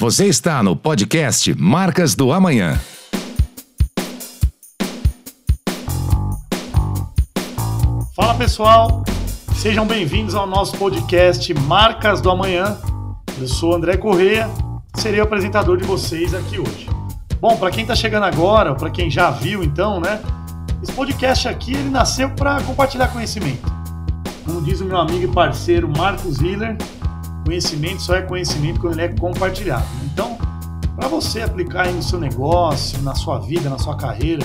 Você está no podcast Marcas do Amanhã. Fala pessoal, sejam bem-vindos ao nosso podcast Marcas do Amanhã. Eu sou André Correia, serei o apresentador de vocês aqui hoje. Bom, para quem está chegando agora, para quem já viu então, né? Esse podcast aqui ele nasceu para compartilhar conhecimento. Como diz o meu amigo e parceiro Marcos Hiller, conhecimento só é conhecimento quando ele é compartilhado. Então, para você aplicar aí no seu negócio, na sua vida, na sua carreira,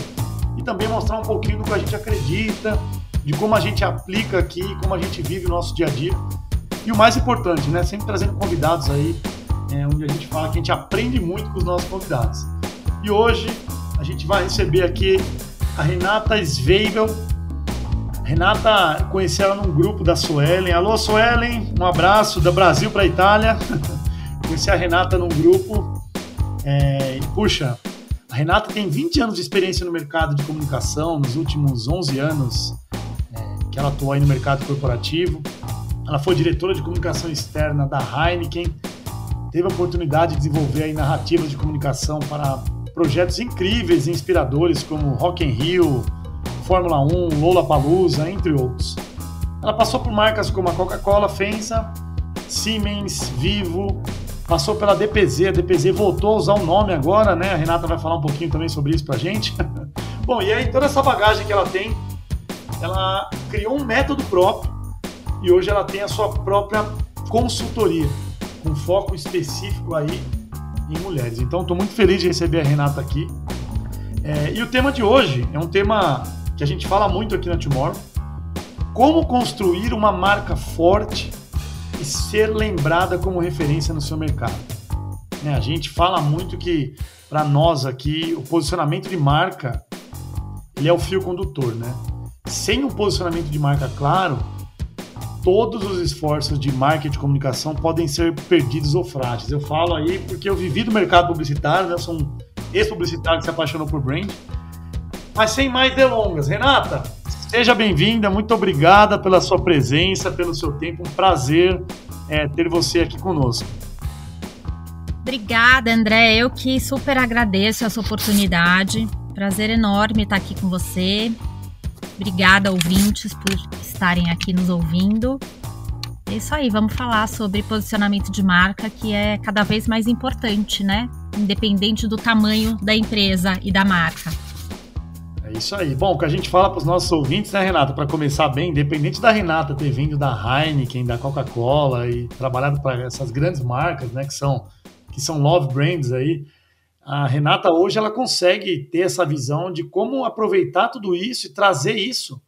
e também mostrar um pouquinho do que a gente acredita, de como a gente aplica aqui, como a gente vive o nosso dia a dia. E o mais importante, né? Sempre trazendo convidados aí, é, onde a gente fala que a gente aprende muito com os nossos convidados. E hoje a gente vai receber aqui a Renata Sveibel, Renata, conheci ela num grupo da Suelen. Alô, Suelen, um abraço da Brasil para Itália. conheci a Renata num grupo. É, puxa, a Renata tem 20 anos de experiência no mercado de comunicação, nos últimos 11 anos é, que ela atuou aí no mercado corporativo. Ela foi diretora de comunicação externa da Heineken. Teve a oportunidade de desenvolver aí narrativas de comunicação para projetos incríveis e inspiradores como Rock in Rio, Fórmula 1, Lollapalooza, entre outros. Ela passou por marcas como a Coca-Cola, Fensa, Siemens, Vivo, passou pela DPZ, a DPZ voltou a usar o nome agora, né? A Renata vai falar um pouquinho também sobre isso pra gente. Bom, e aí toda essa bagagem que ela tem, ela criou um método próprio e hoje ela tem a sua própria consultoria, com foco específico aí em mulheres. Então estou muito feliz de receber a Renata aqui. É, e o tema de hoje é um tema que a gente fala muito aqui na Tomorrow. Como construir uma marca forte e ser lembrada como referência no seu mercado. Né, a gente fala muito que, para nós aqui, o posicionamento de marca ele é o fio condutor, né? Sem um posicionamento de marca claro, todos os esforços de marketing e comunicação podem ser perdidos ou frágeis. Eu falo aí porque eu vivi do mercado publicitário, né? sou um ex-publicitário que se apaixonou por brand mas sem mais delongas, Renata, seja bem-vinda, muito obrigada pela sua presença, pelo seu tempo, um prazer é, ter você aqui conosco. Obrigada, André. Eu que super agradeço essa oportunidade. Prazer enorme estar aqui com você. Obrigada, ouvintes, por estarem aqui nos ouvindo. É isso aí, vamos falar sobre posicionamento de marca, que é cada vez mais importante, né? Independente do tamanho da empresa e da marca. É isso aí. Bom, o que a gente fala para os nossos ouvintes, né, Renata? Para começar bem, independente da Renata ter vindo da Heineken, da Coca-Cola e trabalhado para essas grandes marcas, né, que são que são love brands aí, a Renata hoje ela consegue ter essa visão de como aproveitar tudo isso e trazer isso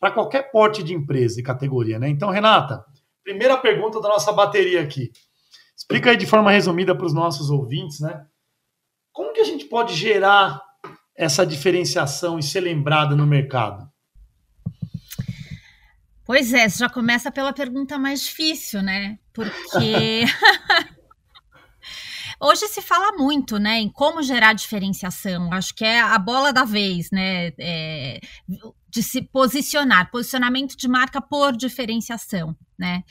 para qualquer porte de empresa e categoria, né? Então, Renata, primeira pergunta da nossa bateria aqui. Explica aí de forma resumida para os nossos ouvintes, né? Como que a gente pode gerar essa diferenciação e ser lembrada no mercado? Pois é, já começa pela pergunta mais difícil, né? Porque hoje se fala muito, né, em como gerar diferenciação. Acho que é a bola da vez, né? É, de se posicionar, posicionamento de marca por diferenciação, né?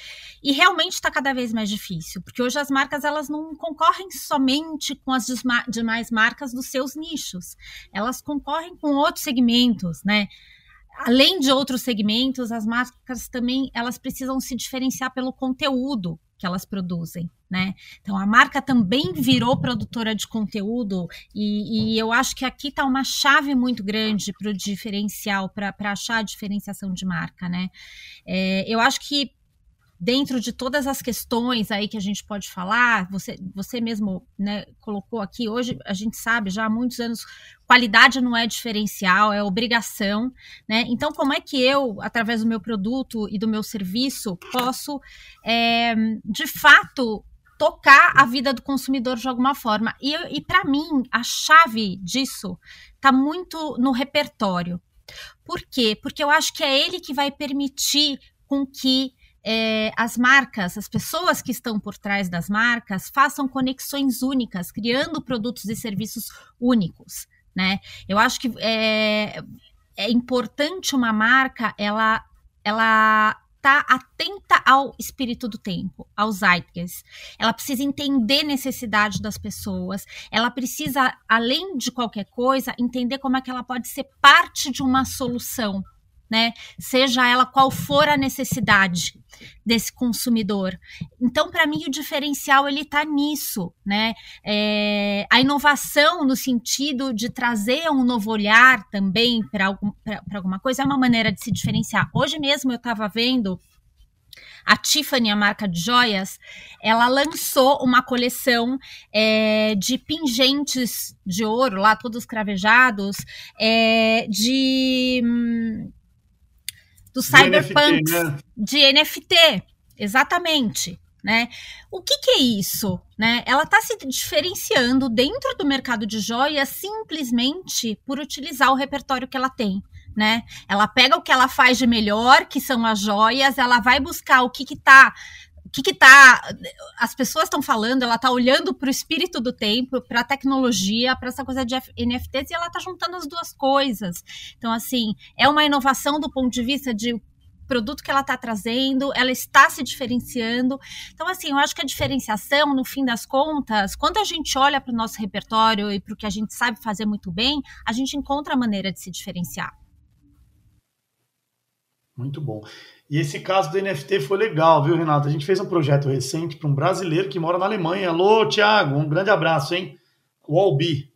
E realmente está cada vez mais difícil, porque hoje as marcas elas não concorrem somente com as demais marcas dos seus nichos, elas concorrem com outros segmentos, né? Além de outros segmentos, as marcas também elas precisam se diferenciar pelo conteúdo que elas produzem, né? Então a marca também virou produtora de conteúdo e, e eu acho que aqui está uma chave muito grande para o diferencial, para achar a diferenciação de marca, né? É, eu acho que dentro de todas as questões aí que a gente pode falar, você, você mesmo né, colocou aqui, hoje a gente sabe já há muitos anos, qualidade não é diferencial, é obrigação, né? Então, como é que eu, através do meu produto e do meu serviço, posso, é, de fato, tocar a vida do consumidor de alguma forma? E, e para mim, a chave disso está muito no repertório. Por quê? Porque eu acho que é ele que vai permitir com que é, as marcas, as pessoas que estão por trás das marcas, façam conexões únicas, criando produtos e serviços únicos, né? Eu acho que é, é importante uma marca, ela, ela tá atenta ao espírito do tempo, aos zeitgeist. Ela precisa entender necessidade das pessoas. Ela precisa, além de qualquer coisa, entender como é que ela pode ser parte de uma solução né? Seja ela qual for a necessidade desse consumidor. Então, para mim, o diferencial ele está nisso, né? É, a inovação no sentido de trazer um novo olhar também para algum, alguma coisa é uma maneira de se diferenciar. Hoje mesmo eu estava vendo a Tiffany, a marca de joias, ela lançou uma coleção é, de pingentes de ouro, lá todos cravejados, é, de hum, do cyberpunk né? de NFT, exatamente. Né? O que, que, é isso? Né? Ela está se diferenciando dentro do mercado de joias simplesmente por utilizar o repertório que ela tem. Né? Ela pega o que ela faz de melhor, que são as joias, ela vai buscar o que está o que, que tá. As pessoas estão falando, ela está olhando para o espírito do tempo, para a tecnologia, para essa coisa de NFTs, e ela está juntando as duas coisas. Então, assim, é uma inovação do ponto de vista de produto que ela está trazendo, ela está se diferenciando. Então, assim, eu acho que a diferenciação, no fim das contas, quando a gente olha para o nosso repertório e para o que a gente sabe fazer muito bem, a gente encontra a maneira de se diferenciar. Muito bom. E esse caso do NFT foi legal, viu, Renato? A gente fez um projeto recente para um brasileiro que mora na Alemanha. Alô, Thiago, um grande abraço, hein? O Albi.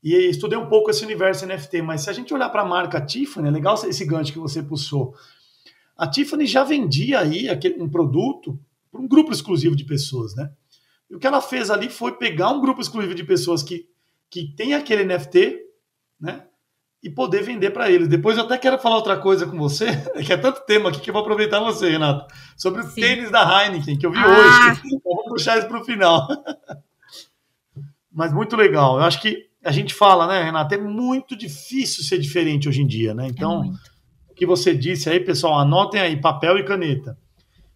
E estudei um pouco esse universo NFT, mas se a gente olhar para a marca Tiffany, é legal esse gancho que você puxou. A Tiffany já vendia aí aquele, um produto para um grupo exclusivo de pessoas, né? E o que ela fez ali foi pegar um grupo exclusivo de pessoas que, que tem aquele NFT, né? E poder vender para eles. Depois eu até quero falar outra coisa com você, que é tanto tema aqui que eu vou aproveitar você, Renato, sobre o Sim. tênis da Heineken, que eu vi ah. hoje. Eu vou puxar isso para o final. Mas muito legal. Eu acho que a gente fala, né, Renato, é muito difícil ser diferente hoje em dia, né? Então, é o que você disse aí, pessoal, anotem aí papel e caneta.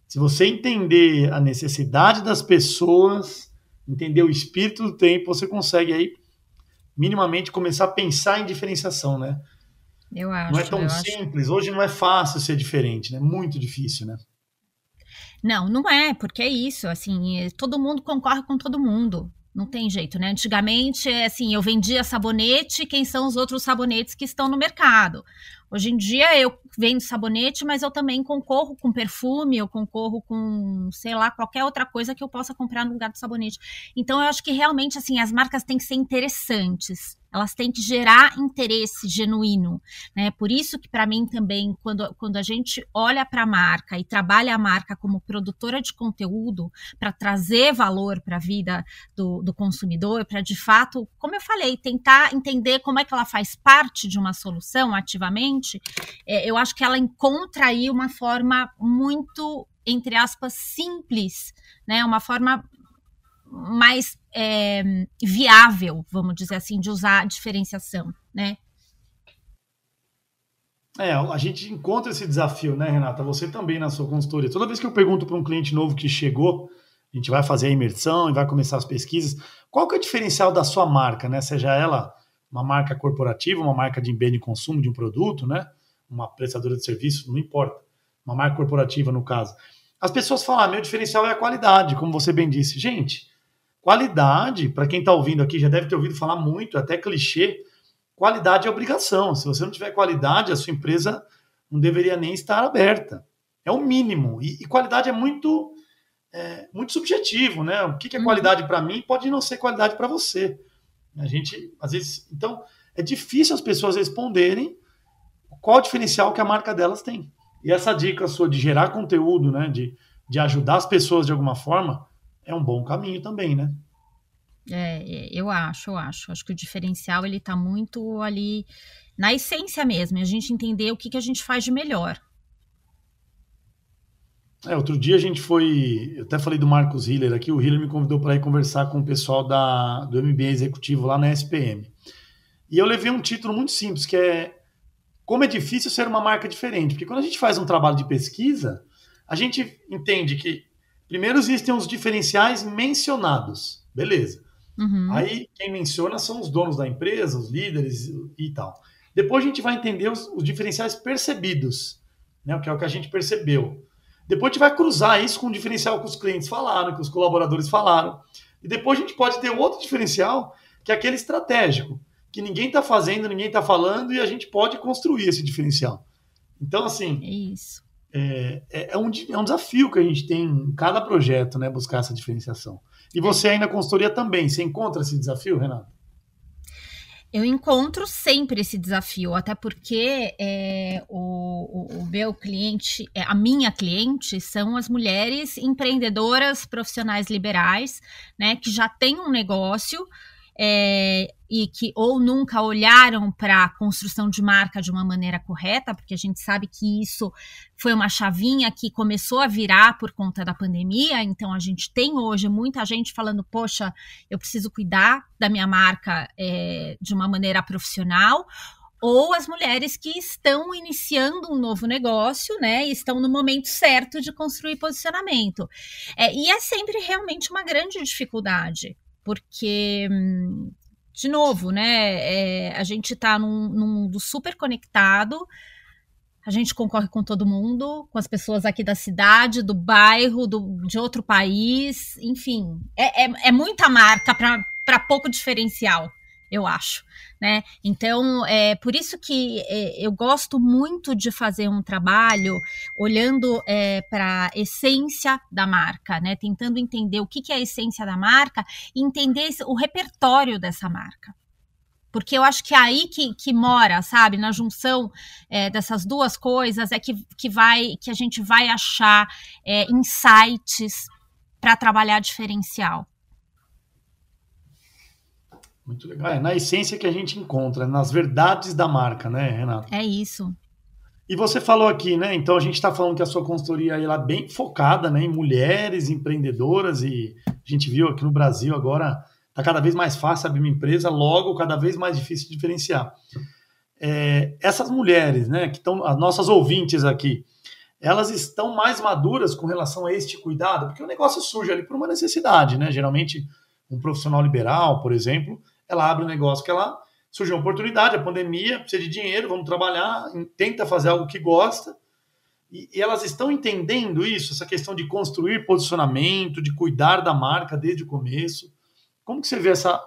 Se você entender a necessidade das pessoas, entender o espírito do tempo, você consegue aí minimamente começar a pensar em diferenciação, né? Eu acho. Não é tão simples. Acho. Hoje não é fácil ser diferente, né? Muito difícil, né? Não, não é, porque é isso, assim, todo mundo concorre com todo mundo. Não tem jeito, né? Antigamente, assim, eu vendia sabonete, quem são os outros sabonetes que estão no mercado? Hoje em dia eu vendo sabonete, mas eu também concorro com perfume, eu concorro com, sei lá, qualquer outra coisa que eu possa comprar no lugar do sabonete. Então eu acho que realmente assim as marcas têm que ser interessantes elas têm que gerar interesse genuíno, né? Por isso que para mim também, quando, quando a gente olha para a marca e trabalha a marca como produtora de conteúdo para trazer valor para a vida do, do consumidor, para de fato, como eu falei, tentar entender como é que ela faz parte de uma solução ativamente, é, eu acho que ela encontra aí uma forma muito entre aspas, simples, né? Uma forma mais é, viável, vamos dizer assim, de usar a diferenciação, né? É, a gente encontra esse desafio, né, Renata? Você também na sua consultoria. Toda vez que eu pergunto para um cliente novo que chegou, a gente vai fazer a imersão e vai começar as pesquisas, qual que é o diferencial da sua marca, né? Seja ela uma marca corporativa, uma marca de bem de consumo de um produto, né? Uma prestadora de serviço, não importa. Uma marca corporativa, no caso. As pessoas falam, ah, meu diferencial é a qualidade, como você bem disse. Gente, Qualidade, para quem está ouvindo aqui, já deve ter ouvido falar muito, até clichê. Qualidade é obrigação. Se você não tiver qualidade, a sua empresa não deveria nem estar aberta. É o mínimo. E, e qualidade é muito, é, muito subjetivo, né? O que, que é uhum. qualidade para mim pode não ser qualidade para você. A gente, às vezes, então, é difícil as pessoas responderem qual o diferencial que a marca delas tem. E essa dica sua de gerar conteúdo, né, de, de ajudar as pessoas de alguma forma, é um bom caminho também, né? É, eu acho, eu acho. Acho que o diferencial ele está muito ali na essência mesmo, a gente entender o que, que a gente faz de melhor. É, outro dia a gente foi, eu até falei do Marcos Hiller aqui, o Hiller me convidou para ir conversar com o pessoal da, do MBA executivo lá na SPM. E eu levei um título muito simples, que é como é difícil ser uma marca diferente. Porque quando a gente faz um trabalho de pesquisa, a gente entende que Primeiro existem os diferenciais mencionados, beleza. Uhum. Aí quem menciona são os donos da empresa, os líderes e tal. Depois a gente vai entender os, os diferenciais percebidos, né, que é o que a gente percebeu. Depois a gente vai cruzar isso com o diferencial que os clientes falaram, que os colaboradores falaram. E depois a gente pode ter outro diferencial, que é aquele estratégico, que ninguém está fazendo, ninguém está falando, e a gente pode construir esse diferencial. Então, assim. É isso. É, é, é, um, é um desafio que a gente tem em cada projeto, né? Buscar essa diferenciação. E você aí na consultoria também, você encontra esse desafio, Renato? Eu encontro sempre esse desafio, até porque é, o, o, o, meu cliente, é, a minha cliente, são as mulheres empreendedoras profissionais liberais, né, que já têm um negócio, é, e que ou nunca olharam para a construção de marca de uma maneira correta, porque a gente sabe que isso foi uma chavinha que começou a virar por conta da pandemia. Então a gente tem hoje muita gente falando: poxa, eu preciso cuidar da minha marca é, de uma maneira profissional. Ou as mulheres que estão iniciando um novo negócio, né? E estão no momento certo de construir posicionamento. É, e é sempre realmente uma grande dificuldade, porque, de novo, né, é, a gente está num, num mundo super conectado, a gente concorre com todo mundo, com as pessoas aqui da cidade, do bairro, do, de outro país, enfim, é, é, é muita marca para pouco diferencial eu acho, né? Então, é por isso que é, eu gosto muito de fazer um trabalho olhando é, para a essência da marca, né? Tentando entender o que, que é a essência da marca e entender o repertório dessa marca. Porque eu acho que é aí que, que mora, sabe, na junção é, dessas duas coisas é que, que vai que a gente vai achar é, insights para trabalhar diferencial. Muito legal. É na essência que a gente encontra, nas verdades da marca, né, Renato? É isso. E você falou aqui, né? Então a gente está falando que a sua consultoria ela é bem focada né, em mulheres empreendedoras e a gente viu aqui no Brasil agora está cada vez mais fácil abrir uma empresa, logo cada vez mais difícil de diferenciar. É, essas mulheres, né, que estão as nossas ouvintes aqui, elas estão mais maduras com relação a este cuidado, porque o negócio surge ali por uma necessidade, né? Geralmente um profissional liberal, por exemplo, ela abre um negócio que ela surgiu uma oportunidade, a pandemia, precisa de dinheiro, vamos trabalhar, tenta fazer algo que gosta. E, e, elas estão entendendo isso, essa questão de construir posicionamento, de cuidar da marca desde o começo. Como que você vê essa,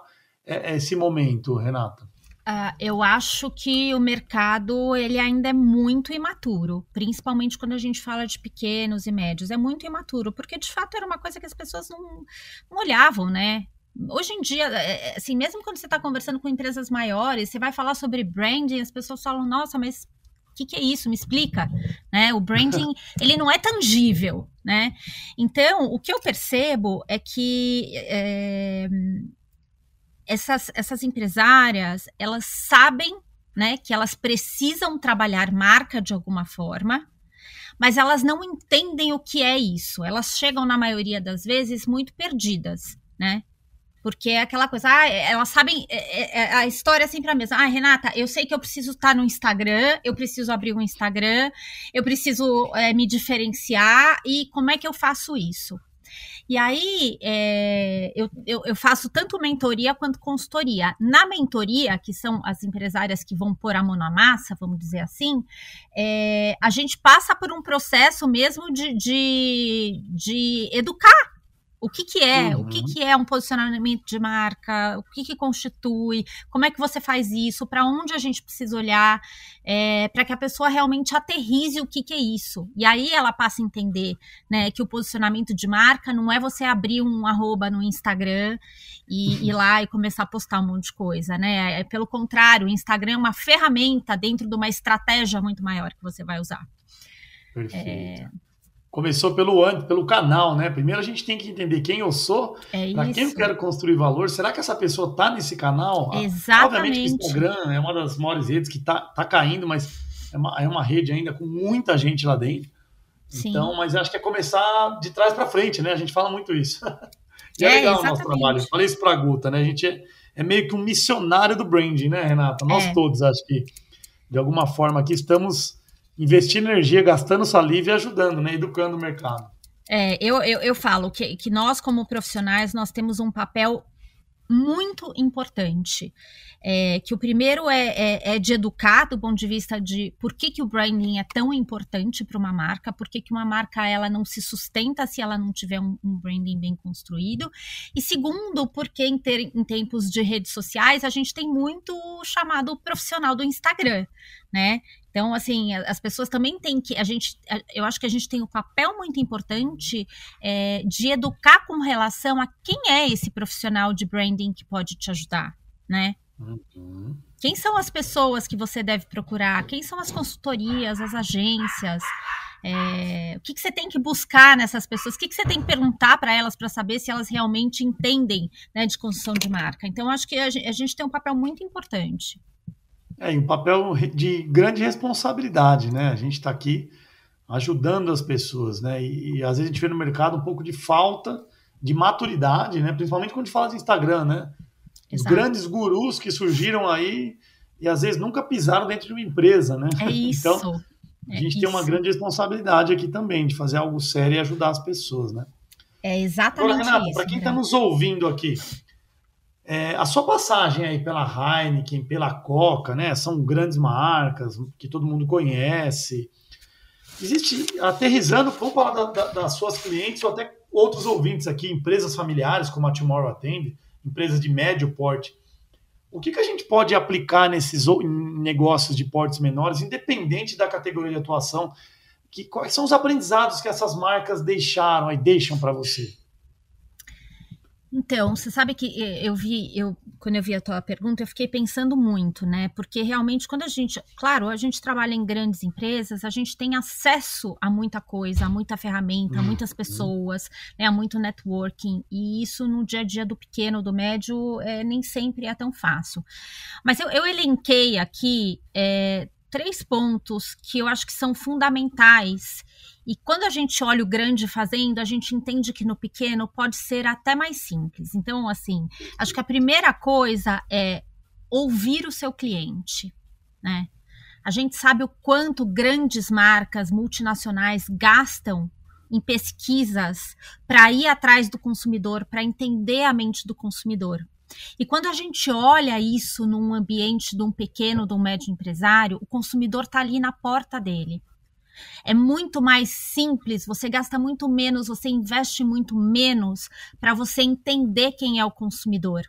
é, é, esse momento, Renata? Uh, eu acho que o mercado ele ainda é muito imaturo, principalmente quando a gente fala de pequenos e médios. É muito imaturo, porque de fato era uma coisa que as pessoas não, não olhavam, né? Hoje em dia, é, é, assim, mesmo quando você está conversando com empresas maiores, você vai falar sobre branding, as pessoas falam, nossa, mas o que, que, é isso? Me explica. Né? O branding, ele não é tangível, né? Então, o que eu percebo é que é, essas, essas empresárias, elas sabem né, que elas precisam trabalhar marca de alguma forma, mas elas não entendem o que é isso. Elas chegam, na maioria das vezes, muito perdidas, né? Porque é aquela coisa, ah, elas sabem, é, é, é, a história é sempre a mesma. Ah, Renata, eu sei que eu preciso estar no Instagram, eu preciso abrir um Instagram, eu preciso é, me diferenciar, e como é que eu faço isso? E aí, é, eu, eu, eu, faço tanto mentoria quanto consultoria. Na mentoria, que são as empresárias que vão pôr a mão na massa, vamos dizer assim, é, a gente passa por um processo mesmo de, de, de educar o que, que é? Uhum. O que, uhum. que é um posicionamento de marca? O que, que constitui? Como é que você faz isso? Para onde a gente precisa olhar? É, para que a pessoa realmente aterrize o que, que é isso. E aí ela passa a entender né, que o posicionamento de marca não é você abrir um arroba no Instagram e uhum. ir lá e começar a postar um monte de coisa, né? É, pelo contrário, o Instagram é uma ferramenta dentro de uma estratégia muito maior que você vai usar. Perfeito. É começou pelo pelo canal, né? Primeiro a gente tem que entender quem eu sou, é para quem eu quero construir valor. Será que essa pessoa está nesse canal? Exatamente. Obviamente que o Instagram é uma das maiores redes que está tá caindo, mas é uma, é uma rede ainda com muita gente lá dentro. Sim. Então, mas acho que é começar de trás para frente, né? A gente fala muito isso. e é, é legal exatamente. o nosso trabalho. Eu falei isso para a Guta, né? A gente é, é, meio que um missionário do branding, né, Renata? Nós é. todos, acho que, de alguma forma aqui estamos investindo energia, gastando saliva e ajudando, né? Educando o mercado. É, eu, eu, eu falo que, que nós, como profissionais, nós temos um papel muito importante. É, que o primeiro é, é, é, de educar do ponto de vista de por que, que o branding é tão importante para uma marca, por que, que uma marca ela não se sustenta se ela não tiver um, um branding bem construído. E segundo, porque em, ter, em tempos de redes sociais a gente tem muito chamado profissional do Instagram, né? Então, assim, as pessoas também têm que. A gente, eu acho que a gente tem um papel muito importante é, de educar com relação a quem é esse profissional de branding que pode te ajudar, né? Uhum. Quem são as pessoas que você deve procurar? Quem são as consultorias, as agências? É, o que, que, você tem que buscar nessas pessoas? O que, que você tem que perguntar para elas para saber se elas realmente entendem né, de construção de marca? Então, acho que a gente, a gente tem um papel muito importante. É, um papel de grande responsabilidade, né? A gente está aqui ajudando as pessoas, né? E, e, às vezes a gente vê no mercado um pouco de falta de maturidade, né? Principalmente quando a gente fala de Instagram, né? Os grandes gurus que surgiram aí e às vezes nunca pisaram dentro de uma empresa, né? É isso. Então, a gente é tem uma grande responsabilidade aqui também de fazer algo sério e ajudar as pessoas, né? É exatamente Agora, Renato, isso. Para quem está nos ouvindo aqui, é, a sua passagem aí pela Heineken, pela Coca, né? São grandes marcas que todo mundo conhece. Existe, aterrizando, vamos falar da, da, das suas clientes ou até outros ouvintes aqui, empresas familiares, como a Tomorrow atende, empresas de médio porte. O que, que a gente pode aplicar nesses negócios de portes menores, independente da categoria de atuação? Que, quais são os aprendizados que essas marcas deixaram e deixam para você? Então, você sabe que eh, eu vi, eu quando eu vi a tua pergunta, eu fiquei pensando muito, né? Porque realmente quando a gente, claro, a gente trabalha em grandes empresas, a gente tem acesso a muita coisa, a muita ferramenta, a uhum. muitas pessoas, né, a muito networking, e isso no dia a dia do pequeno, do médio, é, nem sempre é tão fácil. Mas eu, eu elenquei aqui é, três pontos que eu acho que são fundamentais e quando a gente olha o grande fazendo, a gente entende que no pequeno pode ser até mais simples. Então, assim, acho que a primeira coisa é ouvir o seu cliente, né? A gente sabe o quanto grandes marcas multinacionais gastam em pesquisas para ir atrás do consumidor, para entender a mente do consumidor. E quando a gente olha isso num ambiente de um pequeno, de um médio empresário, o consumidor está ali na porta dele. É muito mais simples, você gasta muito menos, você investe muito menos para você entender quem é o consumidor.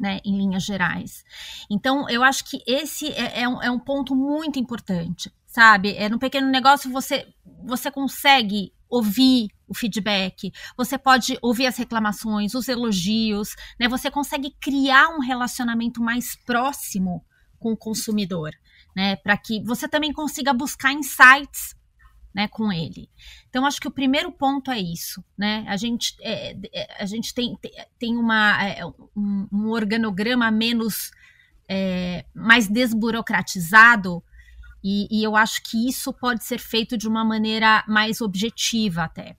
Né, em linhas gerais. Então, eu acho que esse é, é, um, é um ponto muito importante, sabe? É no pequeno negócio você, você consegue ouvir o feedback, você pode ouvir as reclamações, os elogios, né? Você consegue criar um relacionamento mais próximo com o consumidor né? Para que você também consiga buscar insights né, com ele. Então, acho que o primeiro ponto é isso, né? A gente, é, é a gente tem, tem uma, é, um, um, organograma menos, é, mais desburocratizado, e, e, eu acho que isso pode ser feito de uma maneira mais objetiva até.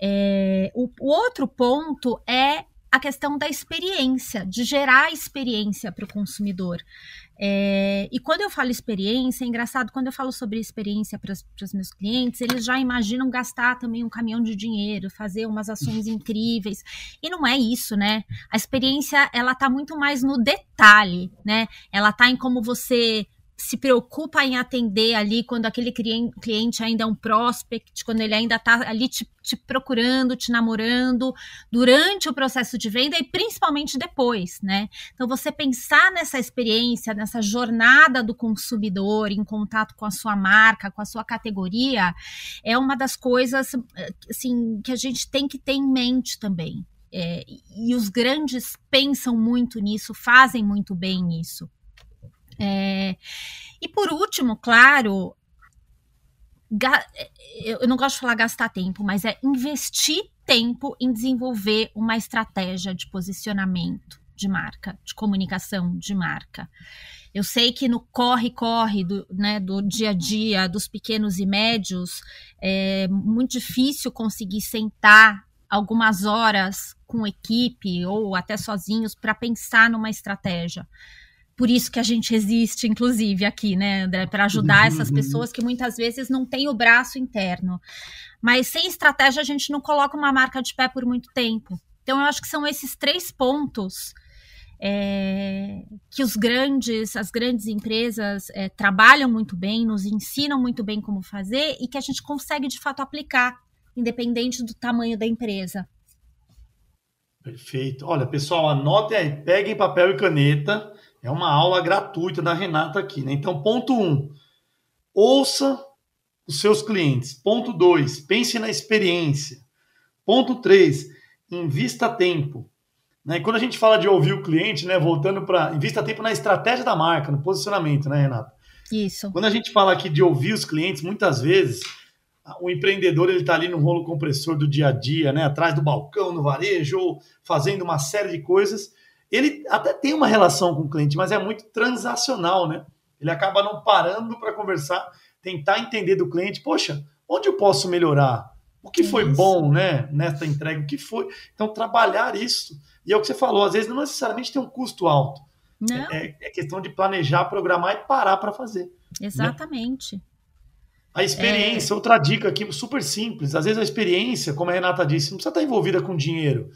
É, o, o outro ponto é a questão da experiência, de gerar experiência para o consumidor. É, e quando eu falo experiência, é engraçado, quando eu falo sobre experiência para os meus clientes, eles já imaginam gastar também um caminhão de dinheiro, fazer umas ações incríveis. E não é isso, né? A experiência, ela está muito mais no detalhe, né? Ela está em como você se preocupa em atender ali quando aquele cliente ainda é um prospect, quando ele ainda está ali te, te, procurando, te namorando, durante o processo de venda e principalmente depois, né? Então, você pensar nessa experiência, nessa jornada do consumidor em contato com a sua marca, com a sua categoria, é uma das coisas, assim, que a gente tem que ter em mente também. É, e os grandes pensam muito nisso, fazem muito bem isso. É, e por último, claro, eu não gosto de falar gastar tempo, mas é investir tempo em desenvolver uma estratégia de posicionamento de marca, de comunicação de marca. Eu sei que no corre-corre do, né, do dia a dia dos pequenos e médios é muito difícil conseguir sentar algumas horas com equipe ou até sozinhos para pensar numa estratégia por isso que a gente existe, inclusive, aqui, né, André, para ajudar uhum, essas uhum. pessoas que muitas vezes não têm o braço interno. Mas sem estratégia, a gente não coloca uma marca de pé por muito tempo. Então, eu acho que são esses três pontos é, que os grandes, as grandes empresas é, trabalham muito bem, nos ensinam muito bem como fazer e que a gente consegue de fato aplicar, independente do tamanho da empresa. Perfeito. Olha, pessoal, anotem aí, peguem papel e caneta. É uma aula gratuita da Renata aqui, né? Então, ponto um, ouça os seus clientes. Ponto dois, pense na experiência. Ponto três, invista tempo. Né? E quando a gente fala de ouvir o cliente, né, voltando para invista tempo na estratégia da marca, no posicionamento, né, Renata? Isso. Quando a gente fala aqui de ouvir os clientes, muitas vezes o empreendedor ele está ali no rolo compressor do dia a dia, né, atrás do balcão no varejo, ou fazendo uma série de coisas. Ele até tem uma relação com o cliente, mas é muito transacional, né? Ele acaba não parando para conversar, tentar entender do cliente, poxa, onde eu posso melhorar? O que foi isso. bom, né, nessa entrega? O que foi? Então trabalhar isso e é o que você falou, às vezes não necessariamente tem um custo alto. Não. É, é questão de planejar, programar e parar para fazer. Né? Exatamente. Né? A experiência, é... outra dica aqui super simples. Às vezes a experiência, como a Renata disse, não precisa estar envolvida com dinheiro.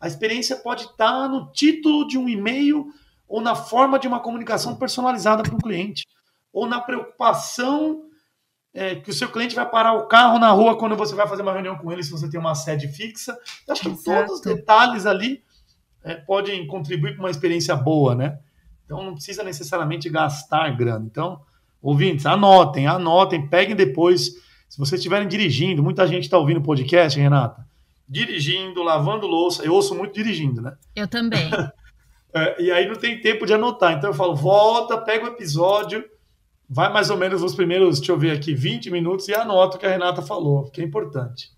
A experiência pode estar no título de um e-mail ou na forma de uma comunicação personalizada para o cliente, ou na preocupação é, que o seu cliente vai parar o carro na rua quando você vai fazer uma reunião com ele, se você tem uma sede fixa. Eu acho que todos os detalhes ali é, podem contribuir para uma experiência boa, né? Então não precisa necessariamente gastar grana. Então, ouvintes, anotem, anotem, peguem depois. Se vocês estiverem dirigindo, muita gente está ouvindo o podcast, Renata. Dirigindo, lavando louça. Eu ouço muito dirigindo, né? Eu também. é, e aí não tem tempo de anotar. Então eu falo, volta, pega o episódio, vai mais ou menos os primeiros, deixa eu ver aqui, 20 minutos e anota o que a Renata falou, que é importante.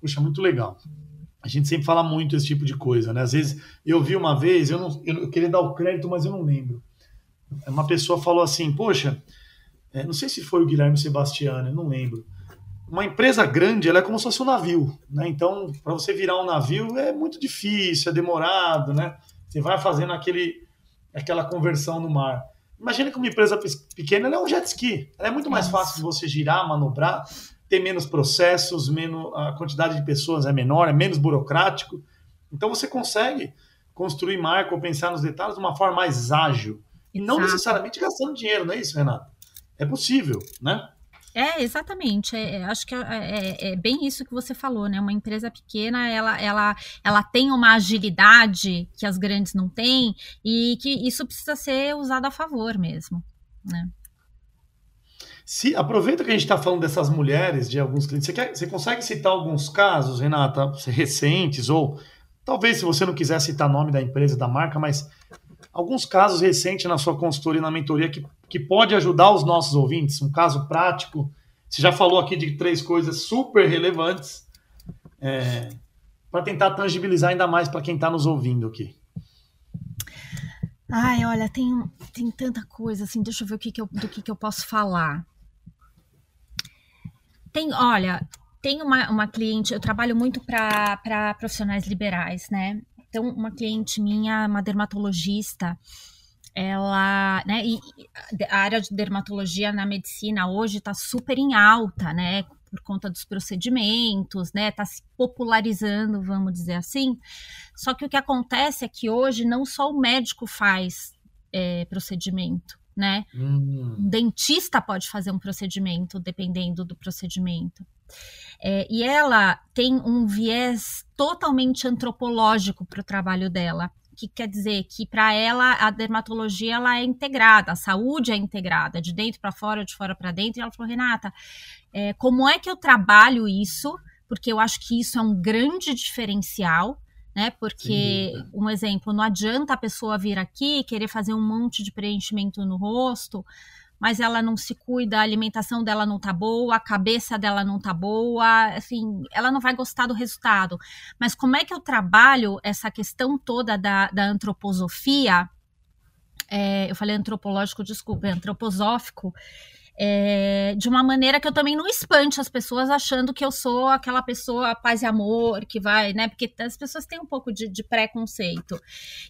Puxa, muito legal a gente sempre fala muito esse tipo de coisa, né? Às vezes eu vi uma vez, eu não eu queria dar o crédito, mas eu não lembro. Uma pessoa falou assim: Poxa, é, não sei se foi o Guilherme Sebastiano, eu não lembro. Uma empresa grande, ela é como se fosse um navio, né? Então, para você virar um navio é muito difícil, é demorado, né? Você vai fazendo aquele, aquela conversão no mar. Imagina que uma empresa pequena é um jet ski. Ela é muito mais fácil de você girar, manobrar tem menos processos, menos, a quantidade de pessoas é menor, é menos burocrático. Então você consegue construir marca ou pensar nos detalhes de uma forma mais ágil. E não necessariamente gastando dinheiro, não é isso, Renato? É possível, né? É, exatamente. É, é acho que é, é, é, bem isso que você falou, né? Uma empresa pequena, ela, ela, ela tem uma agilidade que as grandes não têm e que isso precisa ser usado a favor mesmo, né? Se, aproveita que a gente está falando dessas mulheres, de alguns clientes, você, quer, você consegue citar alguns casos, Renata, recentes, ou talvez se você não quiser citar nome da empresa, da marca, mas alguns casos recentes na sua consultoria, na mentoria, que, que pode ajudar os nossos ouvintes, um caso prático. Você já falou aqui de três coisas super relevantes é, para tentar tangibilizar ainda mais para quem está nos ouvindo aqui. Ai, olha, tem, tem tanta coisa assim, deixa eu ver o que que eu, do que, que eu posso falar. Tem, olha, tem uma, uma cliente, eu trabalho muito para profissionais liberais, né? Então, uma cliente minha, uma dermatologista, ela, né, e a área de dermatologia na medicina hoje está super em alta, né, por conta dos procedimentos, né, está se popularizando, vamos dizer assim. Só que o que acontece é que hoje não só o médico faz é, procedimento, né? Hum. Um dentista pode fazer um procedimento, dependendo do procedimento. É, e ela tem um viés totalmente antropológico para o trabalho dela. Que quer dizer que para ela a dermatologia ela é integrada, a saúde é integrada, de dentro para fora, de fora para dentro. E ela falou, Renata, é, como é que eu trabalho isso? Porque eu acho que isso é um grande diferencial né? Porque, Sim. um exemplo, não adianta a pessoa vir aqui querer fazer um monte de preenchimento no rosto, mas ela não se cuida, a alimentação dela não tá boa, a cabeça dela não tá boa, assim, ela não vai gostar do resultado. Mas como é que eu trabalho essa questão toda da, da antroposofia? É, eu falei antropológico, desculpa, é antroposófico, é, de uma maneira que eu também não espante as pessoas achando que eu sou aquela pessoa paz e amor que vai, né? Porque as pessoas têm um pouco de, de preconceito.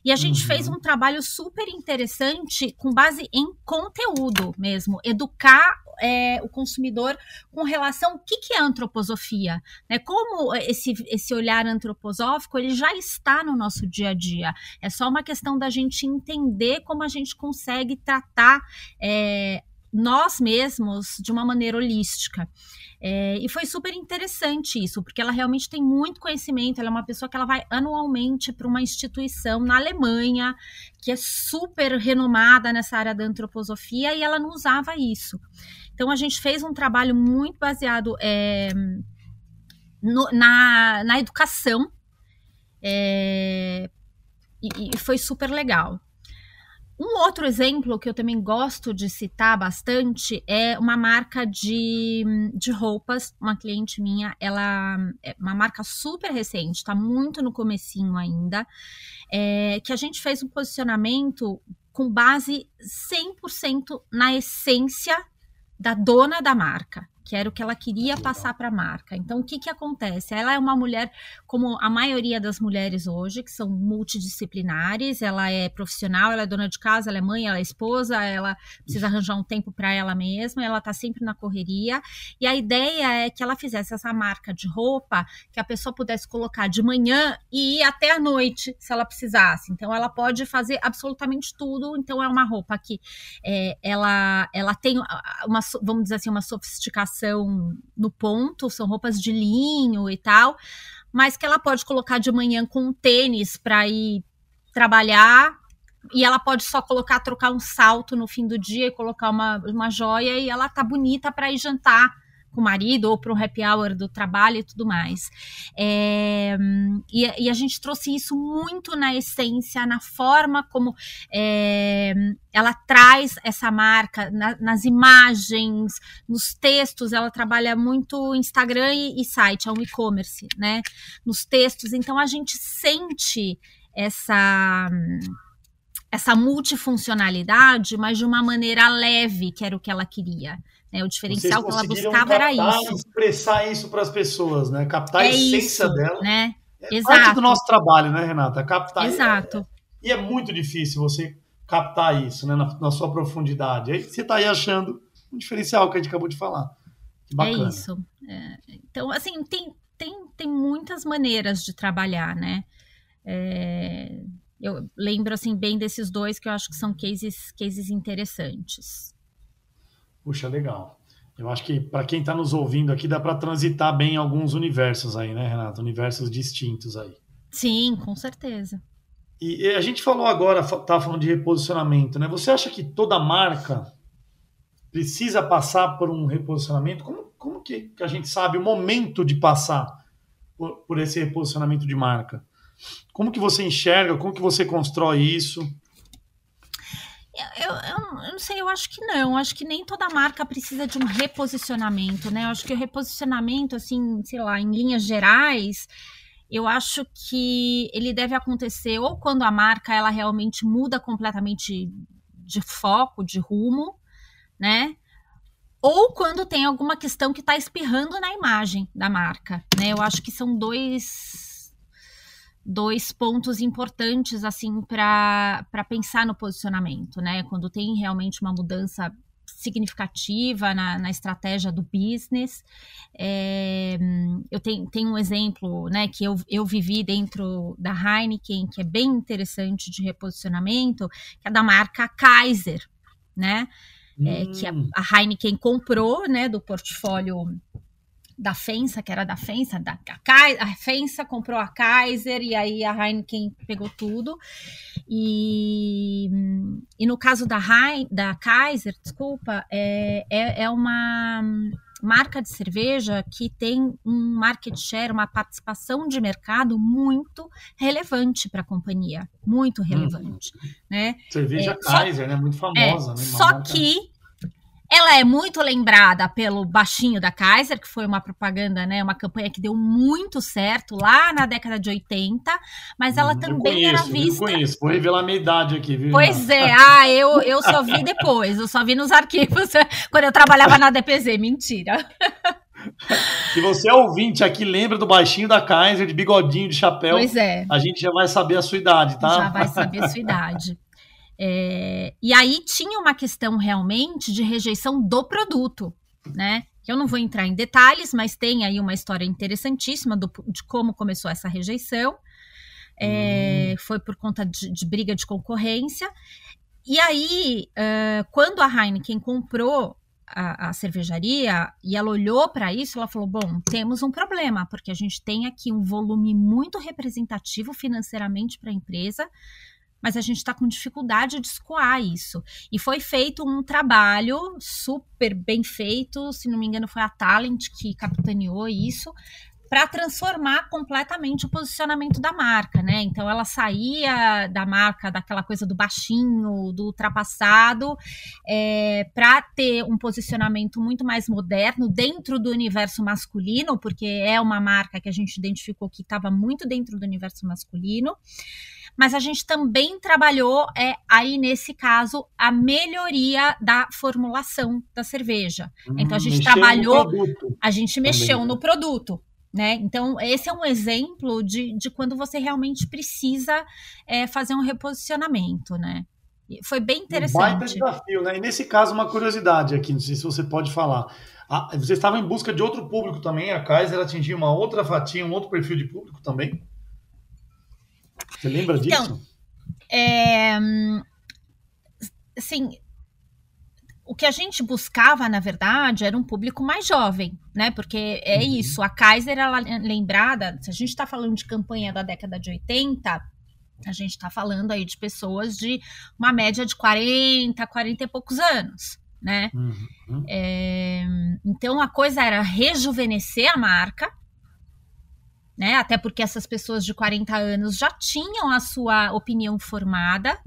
E a gente uhum. fez um trabalho super interessante com base em conteúdo mesmo, educar é, o consumidor com relação ao que, que é antroposofia, né? Como esse, esse olhar antroposófico ele já está no nosso dia a dia. É só uma questão da gente entender como a gente consegue tratar é, nós mesmos de uma maneira holística. É, e foi super interessante isso, porque ela realmente tem muito conhecimento. Ela é uma pessoa que ela vai anualmente para uma instituição na Alemanha, que é super renomada nessa área da antroposofia, e ela não usava isso. Então a gente fez um trabalho muito baseado é, no, na, na educação. É, e, e foi super legal. Um outro exemplo que eu também gosto de citar bastante é uma marca de, de roupas, uma cliente minha, ela é uma marca super recente, está muito no comecinho ainda, é, que a gente fez um posicionamento com base 100% na essência da dona da marca que era o que ela queria passar para a marca. Então, o que, que acontece? Ela é uma mulher, como a maioria das mulheres hoje, que são multidisciplinares, ela é profissional, ela é dona de casa, ela é mãe, ela é esposa, ela precisa arranjar um tempo para ela mesma, ela está sempre na correria. E a ideia é que ela fizesse essa marca de roupa que a pessoa pudesse colocar de manhã e ir até a noite, se ela precisasse. Então, ela pode fazer absolutamente tudo. Então, é uma roupa que é, ela, ela tem uma, vamos dizer assim, uma sofisticação no ponto, são roupas de linho e tal, mas que ela pode colocar de manhã com um tênis para ir trabalhar e ela pode só colocar, trocar um salto no fim do dia e colocar uma, uma joia e ela tá bonita para ir jantar com o marido ou para um happy hour do trabalho e tudo mais. É, e, e, a gente trouxe isso muito na essência, na forma como é, ela traz essa marca, na, nas imagens, nos textos, ela trabalha muito Instagram e, e site, é um e-commerce, né? Nos textos, então a gente sente essa essa multifuncionalidade, mas de uma maneira leve, que era o que ela queria. Né? O diferencial que ela buscava era isso. expressar isso para as pessoas, né? Captar é a essência isso, dela. Né? É Exato. parte do nosso trabalho, né, Renata? Captar. Exato. E é, é muito difícil você captar isso, né, na, na sua profundidade. Aí você está aí achando um diferencial que a gente acabou de falar. Que bacana. É isso. É, então, assim, tem, tem, tem muitas maneiras de trabalhar, né? É, eu lembro assim bem desses dois que eu acho que são cases, cases interessantes. Puxa, legal. Eu acho que para quem está nos ouvindo aqui dá para transitar bem alguns universos aí, né, Renato? Universos distintos aí. Sim, com certeza. E a gente falou agora, tá falando de reposicionamento, né? Você acha que toda marca precisa passar por um reposicionamento? Como, como que, que a gente sabe o momento de passar por, por esse reposicionamento de marca? Como que você enxerga? Como que você constrói isso? Eu, eu, eu, não sei, eu acho que não. Eu acho que nem toda marca precisa de um reposicionamento, né? Eu acho que o reposicionamento, assim, sei lá, em linhas gerais, eu acho que ele deve acontecer ou quando a marca ela realmente muda completamente de foco, de rumo, né? Ou quando tem alguma questão que está espirrando na imagem da marca, né? Eu acho que são dois dois pontos importantes assim para pensar no posicionamento, né? Quando tem realmente uma mudança significativa na, na estratégia do business. É, eu tenho, tenho um exemplo né, que eu, eu vivi dentro da Heineken, que é bem interessante de reposicionamento, que é da marca Kaiser, né? É, que a, hum. a Heineken comprou né, do portfólio da Fensa, que era da Fensa, da, a, a Fensa comprou a Kaiser e aí a Heineken pegou tudo. E, e no caso da, Heine, da Kaiser, desculpa, é, é, é uma marca de cerveja que tem um market share, uma participação de mercado muito relevante para a companhia, muito relevante, hum. né? Cerveja é, Kaiser, só, né? Muito famosa, é, né? só marca... que ela é muito lembrada pelo baixinho da Kaiser, que foi uma propaganda, né, uma campanha que deu muito certo lá na década de 80, mas ela também conheço, era vista. Eu conheço, vou revelar minha idade aqui, viu? Pois é, ah, eu, eu só vi depois, eu só vi nos arquivos quando eu trabalhava na DPZ, mentira. Se você é ouvinte aqui, lembra do baixinho da Kaiser, de bigodinho, de chapéu. Pois é. A gente já vai saber a sua idade, tá? Já vai saber a sua idade. É, e aí tinha uma questão realmente de rejeição do produto, né? Eu não vou entrar em detalhes, mas tem aí uma história interessantíssima do, de como começou essa rejeição. É, hum. Foi por conta de, de, briga de concorrência. E aí, uh, quando a Heineken comprou a, a cervejaria e ela olhou para isso, ela falou: bom, temos um problema, porque a gente tem aqui um volume muito representativo financeiramente para a empresa, mas a gente está com dificuldade de escoar isso. E foi feito um trabalho super bem feito, se não me engano, foi a Talent que capitaneou isso, para transformar completamente o posicionamento da marca, né? Então ela saía da marca, daquela coisa do baixinho, do ultrapassado, é, para ter um posicionamento muito mais moderno dentro do universo masculino, porque é uma marca que a gente identificou que estava muito dentro do universo masculino mas a gente também trabalhou é aí nesse caso a melhoria da formulação da cerveja. Hum, então a gente trabalhou, a gente mexeu também. no produto. Né? Então, esse é um exemplo de, de quando você realmente precisa é, fazer um reposicionamento, né? Foi bem interessante. Um baita desafio, né? E nesse caso, uma curiosidade aqui, não sei se você pode falar. Ah, você estava em busca de outro público também, a Kaiser atingiu uma outra fatia, um outro perfil de público também? Você lembra então, disso? É, assim, o que a gente buscava, na verdade, era um público mais jovem, né? Porque é uhum. isso, a Kaiser, ela é lembrada, se a gente está falando de campanha da década de 80, a gente está falando aí de pessoas de uma média de 40, 40 e poucos anos, né? Uhum. É, então a coisa era rejuvenescer a marca, né? Até porque essas pessoas de 40 anos já tinham a sua opinião formada,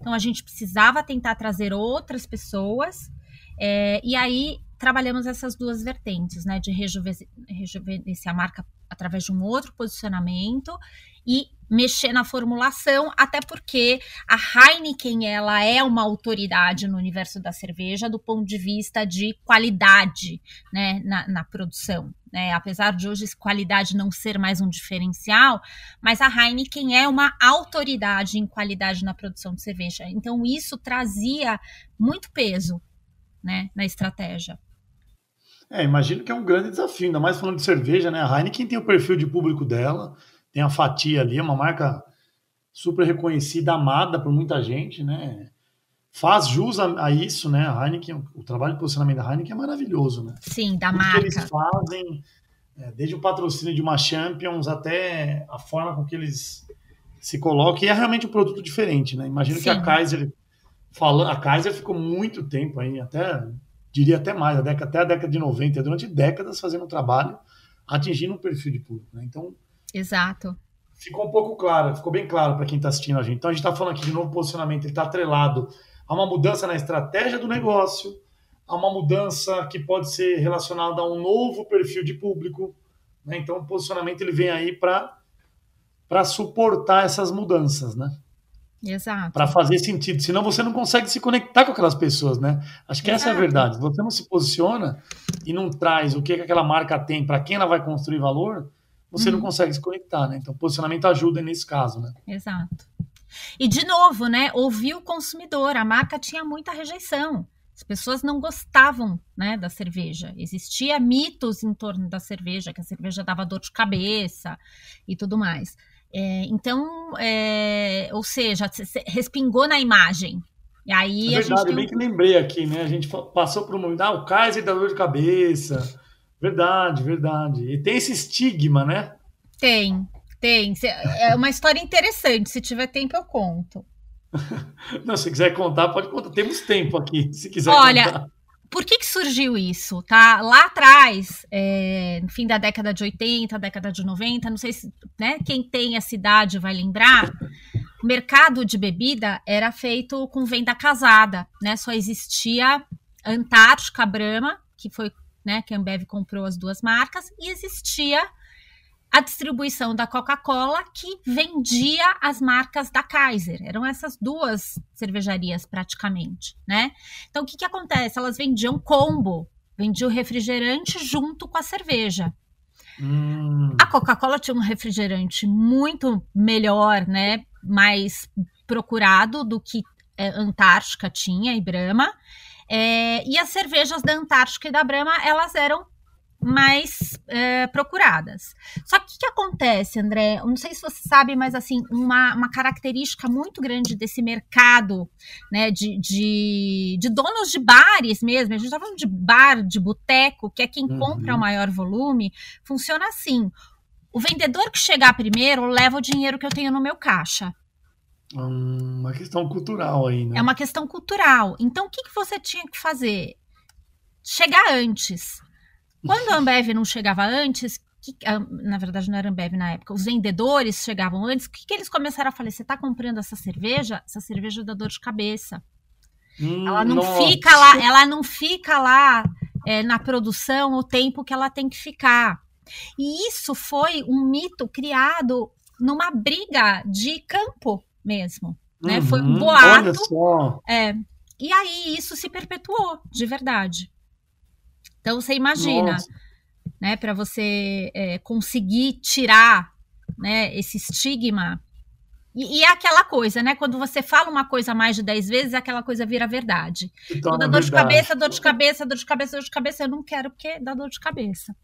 então a gente precisava tentar trazer outras pessoas. É, e aí trabalhamos essas duas vertentes, né? De rejuvenescer a marca através de um outro posicionamento e mexer na formulação, até porque a Heineken ela é uma autoridade no universo da cerveja do ponto de vista de qualidade né, na, na produção. Né? Apesar de hoje qualidade não ser mais um diferencial, mas a Heineken é uma autoridade em qualidade na produção de cerveja. Então isso trazia muito peso né, na estratégia. É, imagino que é um grande desafio, ainda mais falando de cerveja, né? A Heineken tem o perfil de público dela, tem a fatia ali, é uma marca super reconhecida, amada por muita gente, né? Faz jus a, a isso, né? A Heineken, o trabalho de posicionamento da Heineken é maravilhoso, né? Sim, da Tudo marca. que eles fazem, é, desde o patrocínio de uma Champions até a forma com que eles se colocam, e é realmente um produto diferente, né? Imagino Sim. que a Kaiser, falando, a Kaiser ficou muito tempo aí, até, diria até mais, a década, até a década de 90, durante décadas fazendo um trabalho, atingindo um perfil de público, né? Então, Exato. Ficou um pouco claro, ficou bem claro para quem está assistindo a gente. Então a gente está falando aqui de novo posicionamento, ele está atrelado a uma mudança na estratégia do negócio, a uma mudança que pode ser relacionada a um novo perfil de público. Né? Então o posicionamento ele vem aí para suportar essas mudanças, né? Exato. Para fazer sentido. Senão você não consegue se conectar com aquelas pessoas, né? Acho que Exato. essa é a verdade. Você não se posiciona e não traz o que, que aquela marca tem, para quem ela vai construir valor, você uhum. não consegue se conectar, né? Então, posicionamento ajuda nesse caso, né? Exato. E, de novo, né? Ouvir o consumidor. A marca tinha muita rejeição. As pessoas não gostavam né, da cerveja. Existia mitos em torno da cerveja, que a cerveja dava dor de cabeça e tudo mais. É, então, é, ou seja, respingou na imagem. E aí é verdade, bem que lembrei aqui, né? A gente passou por um momento, ah, o Kaiser dá dor de cabeça. Verdade, verdade. E tem esse estigma, né? Tem, tem. É uma história interessante. Se tiver tempo, eu conto. Não, se quiser contar, pode contar. Temos tempo aqui, se quiser Olha, contar. por que, que surgiu isso? Tá? Lá atrás, é, no fim da década de 80, década de 90, não sei se né, quem tem essa idade vai lembrar, o mercado de bebida era feito com venda casada, né? Só existia Antártica Brahma, que foi né, que a Ambev comprou as duas marcas, e existia a distribuição da Coca-Cola que vendia as marcas da Kaiser. Eram essas duas cervejarias praticamente, né? Então o que que acontece? Elas vendiam combo, vendiam refrigerante junto com a cerveja. Hum. A Coca-Cola tinha um refrigerante muito melhor, né? Mais procurado do que é, Antártica tinha e Brahma. É, e as cervejas da Antártica e da Brahma, elas eram mais é, procuradas. Só que o que acontece, André? Eu não sei se você sabe, mas assim, uma, uma característica muito grande desse mercado, né, de, de, de donos de bares mesmo, a gente está falando de bar, de boteco, que é quem uhum. compra o maior volume, funciona assim. O vendedor que chegar primeiro leva o dinheiro que eu tenho no meu caixa. Hum, uma questão cultural aí, né? É uma questão cultural. Então, o que, que você tinha que fazer? Chegar antes. Quando a Ambev não chegava antes, que, ah, na verdade não era Ambev na época, os vendedores chegavam antes, o que, que eles começaram a falar? Você está comprando essa cerveja? Essa cerveja dá dor de cabeça. Hum, ela não nossa. fica lá, ela não fica lá é, na produção o tempo que ela tem que ficar. E isso foi um mito criado numa briga de campo mesmo. Né? Uhum, foi um boato. É, e aí isso se perpetuou, de verdade. Então você imagina, Nossa. né, para você é, conseguir tirar né, esse estigma. E, e, é aquela coisa, né? Quando você fala uma coisa mais de 10 vezes, aquela coisa vira verdade. Então, dá dor de cabeça, dor de cabeça, dor de cabeça, dor de cabeça. Eu não quero porque dá dor de cabeça.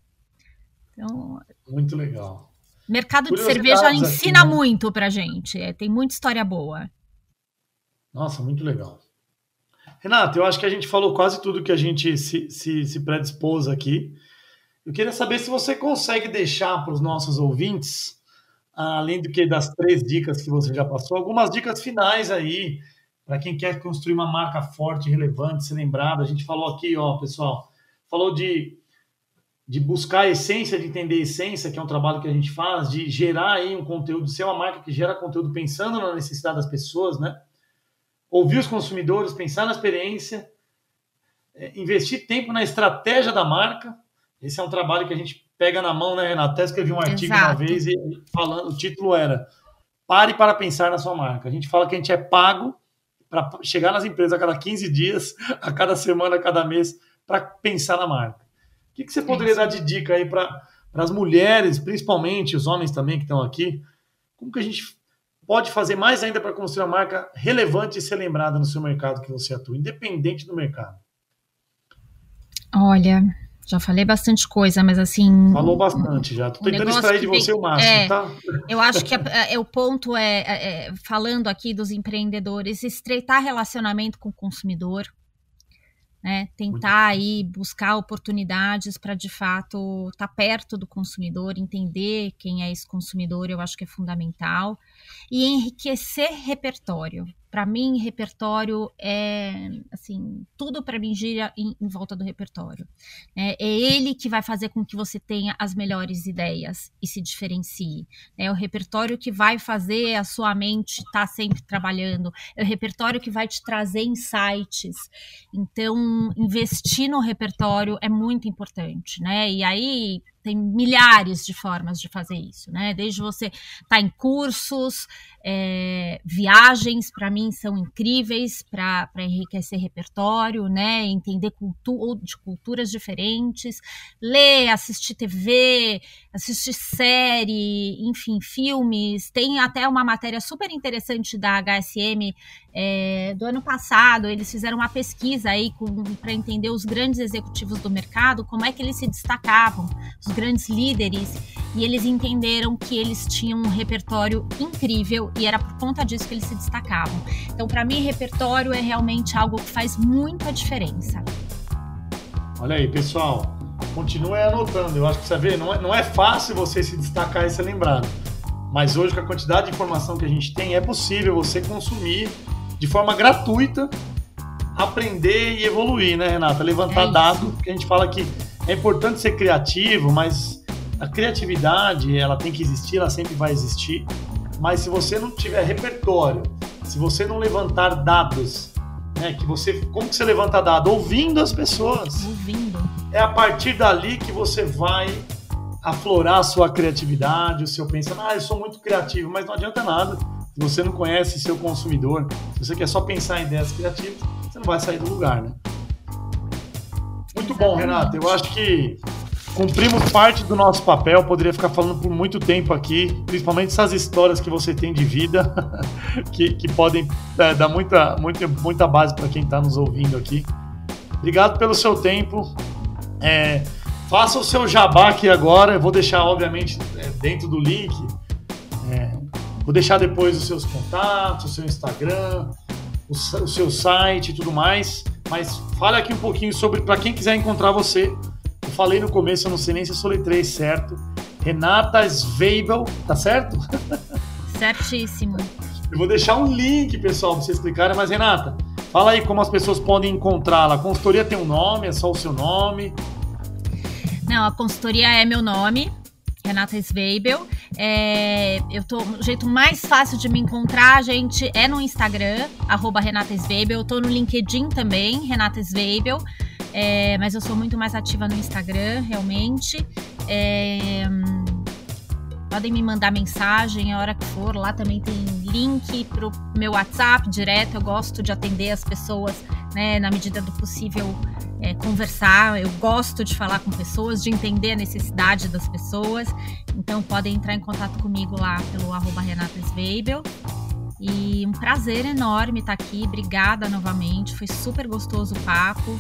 Então, Muito legal. Mercado de cerveja ensina aqui, né? muito pra gente. É, tem muita história boa. Nossa, muito legal. Renato, eu acho que a gente falou quase tudo que a gente se, se, se predispôs aqui. Eu queria saber se você consegue deixar para os nossos ouvintes, além do que das três dicas que você já passou, algumas dicas finais aí para quem quer construir uma marca forte, relevante, ser lembrado. A gente falou aqui, ó, pessoal, falou de, de buscar a essência, de entender a essência, que é um trabalho que a gente faz, de gerar aí um conteúdo, ser uma marca que gera conteúdo pensando na necessidade das pessoas, né? Ouvir os consumidores, pensar na experiência, é, investir tempo na estratégia da marca. Esse é um trabalho que a gente pega na mão, né, Renato? Até escrevi um artigo Exato. uma vez e falando, o título era Pare para pensar na sua marca. A gente fala que a gente é pago para chegar nas empresas a cada 15 dias, a cada semana, a cada mês, para pensar na marca. O que, que você poderia é dar de dica aí para as mulheres, principalmente os homens também que estão aqui? Como que a gente pode fazer mais ainda para construir uma marca relevante e ser lembrada no seu mercado que você atua, independente do mercado? Olha, já falei bastante coisa, mas assim. Falou bastante já. Tô tentando extrair de você vem, o máximo, é, tá? Eu acho que é, é, o ponto é, é, é, falando aqui dos empreendedores, estreitar relacionamento com o consumidor, né? Tentar aí buscar oportunidades para de fato estar tá perto do consumidor, entender quem é esse consumidor, eu acho que é fundamental e enriquecer repertório para mim, repertório é assim, tudo para mim gira em, em, volta do repertório. É, é, ele que vai fazer com que você tenha as melhores ideias e se diferencie. É o repertório que vai fazer a sua mente estar tá sempre trabalhando. É o repertório que vai te trazer insights. Então, investir no repertório é muito importante, né? E aí tem milhares de formas de fazer isso, né? Desde você estar tá em cursos, é, viagens, para mim, são incríveis para enriquecer repertório, né? Entender cultu de culturas diferentes, ler, assistir TV, assistir série, enfim, filmes. Tem até uma matéria super interessante da HSM é, do ano passado. Eles fizeram uma pesquisa aí para entender os grandes executivos do mercado, como é que eles se destacavam, os grandes líderes, e eles entenderam que eles tinham um repertório incrível e era por conta disso que eles se destacavam. Então, para mim, repertório é realmente algo que faz muita diferença. Olha aí, pessoal, continue anotando. Eu acho que você vê, não é, não é fácil você se destacar e ser lembrado. Mas hoje, com a quantidade de informação que a gente tem, é possível você consumir de forma gratuita, aprender e evoluir, né, Renata? Levantar é dado, que a gente fala que é importante ser criativo, mas a criatividade, ela tem que existir, ela sempre vai existir. Mas se você não tiver repertório, se você não levantar dados, né, que você, como que você levanta dado? Ouvindo as pessoas. Ouvindo. É a partir dali que você vai aflorar a sua criatividade, o seu pensamento. Ah, eu sou muito criativo, mas não adianta nada. Se você não conhece seu consumidor, se você quer só pensar em ideias criativas, você não vai sair do lugar, né? Muito bom, Renato. Eu acho que cumprimos parte do nosso papel. Poderia ficar falando por muito tempo aqui, principalmente essas histórias que você tem de vida, que, que podem é, dar muita, muita, muita base para quem está nos ouvindo aqui. Obrigado pelo seu tempo. É, faça o seu jabá aqui agora. Eu vou deixar, obviamente, é, dentro do link. É, vou deixar depois os seus contatos, o seu Instagram, o, o seu site e tudo mais. Mas fale aqui um pouquinho sobre para quem quiser encontrar você. Eu falei no começo, eu não sei nem se eu soletrei certo. Renata Sveibel, tá certo? Certíssimo. Eu vou deixar um link, pessoal, para vocês clicarem. Mas, Renata, fala aí como as pessoas podem encontrá-la. A consultoria tem um nome, é só o seu nome? Não, a consultoria é meu nome, Renata Sveibel. É, eu tô, o jeito mais fácil de me encontrar, gente, é no Instagram, Renata Sveibel. Eu tô no LinkedIn também, Renata Sveibel. É, mas eu sou muito mais ativa no Instagram, realmente. É, podem me mandar mensagem a hora que for. Lá também tem link pro meu WhatsApp direto. Eu gosto de atender as pessoas, né, na medida do possível, é, conversar. Eu gosto de falar com pessoas, de entender a necessidade das pessoas. Então podem entrar em contato comigo lá pelo arroba Renata Sveibel. E um prazer enorme estar aqui. Obrigada novamente. Foi super gostoso o papo.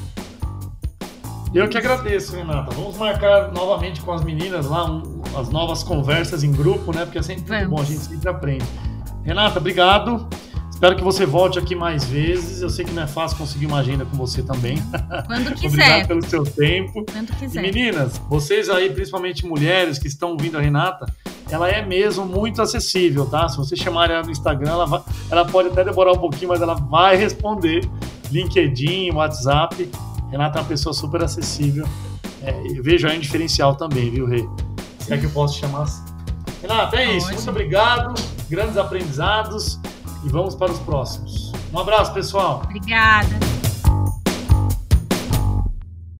Eu que agradeço, Renata. Vamos marcar novamente com as meninas lá um, as novas conversas em grupo, né? Porque é sempre muito bom, a gente sempre aprende. Renata, obrigado. Espero que você volte aqui mais vezes. Eu sei que não é fácil conseguir uma agenda com você também. Quando quiser. Obrigado pelo seu tempo. Quando quiser. E meninas, vocês aí, principalmente mulheres que estão ouvindo a Renata, ela é mesmo muito acessível, tá? Se você chamar ela no Instagram, ela, vai, ela pode até demorar um pouquinho, mas ela vai responder. LinkedIn, WhatsApp. Renata é uma pessoa super acessível. É, eu vejo aí um diferencial também, viu, Rei? Se é que eu posso chamar assim. Renata, é isso. Muito obrigado. Grandes aprendizados. E vamos para os próximos. Um abraço, pessoal. Obrigada.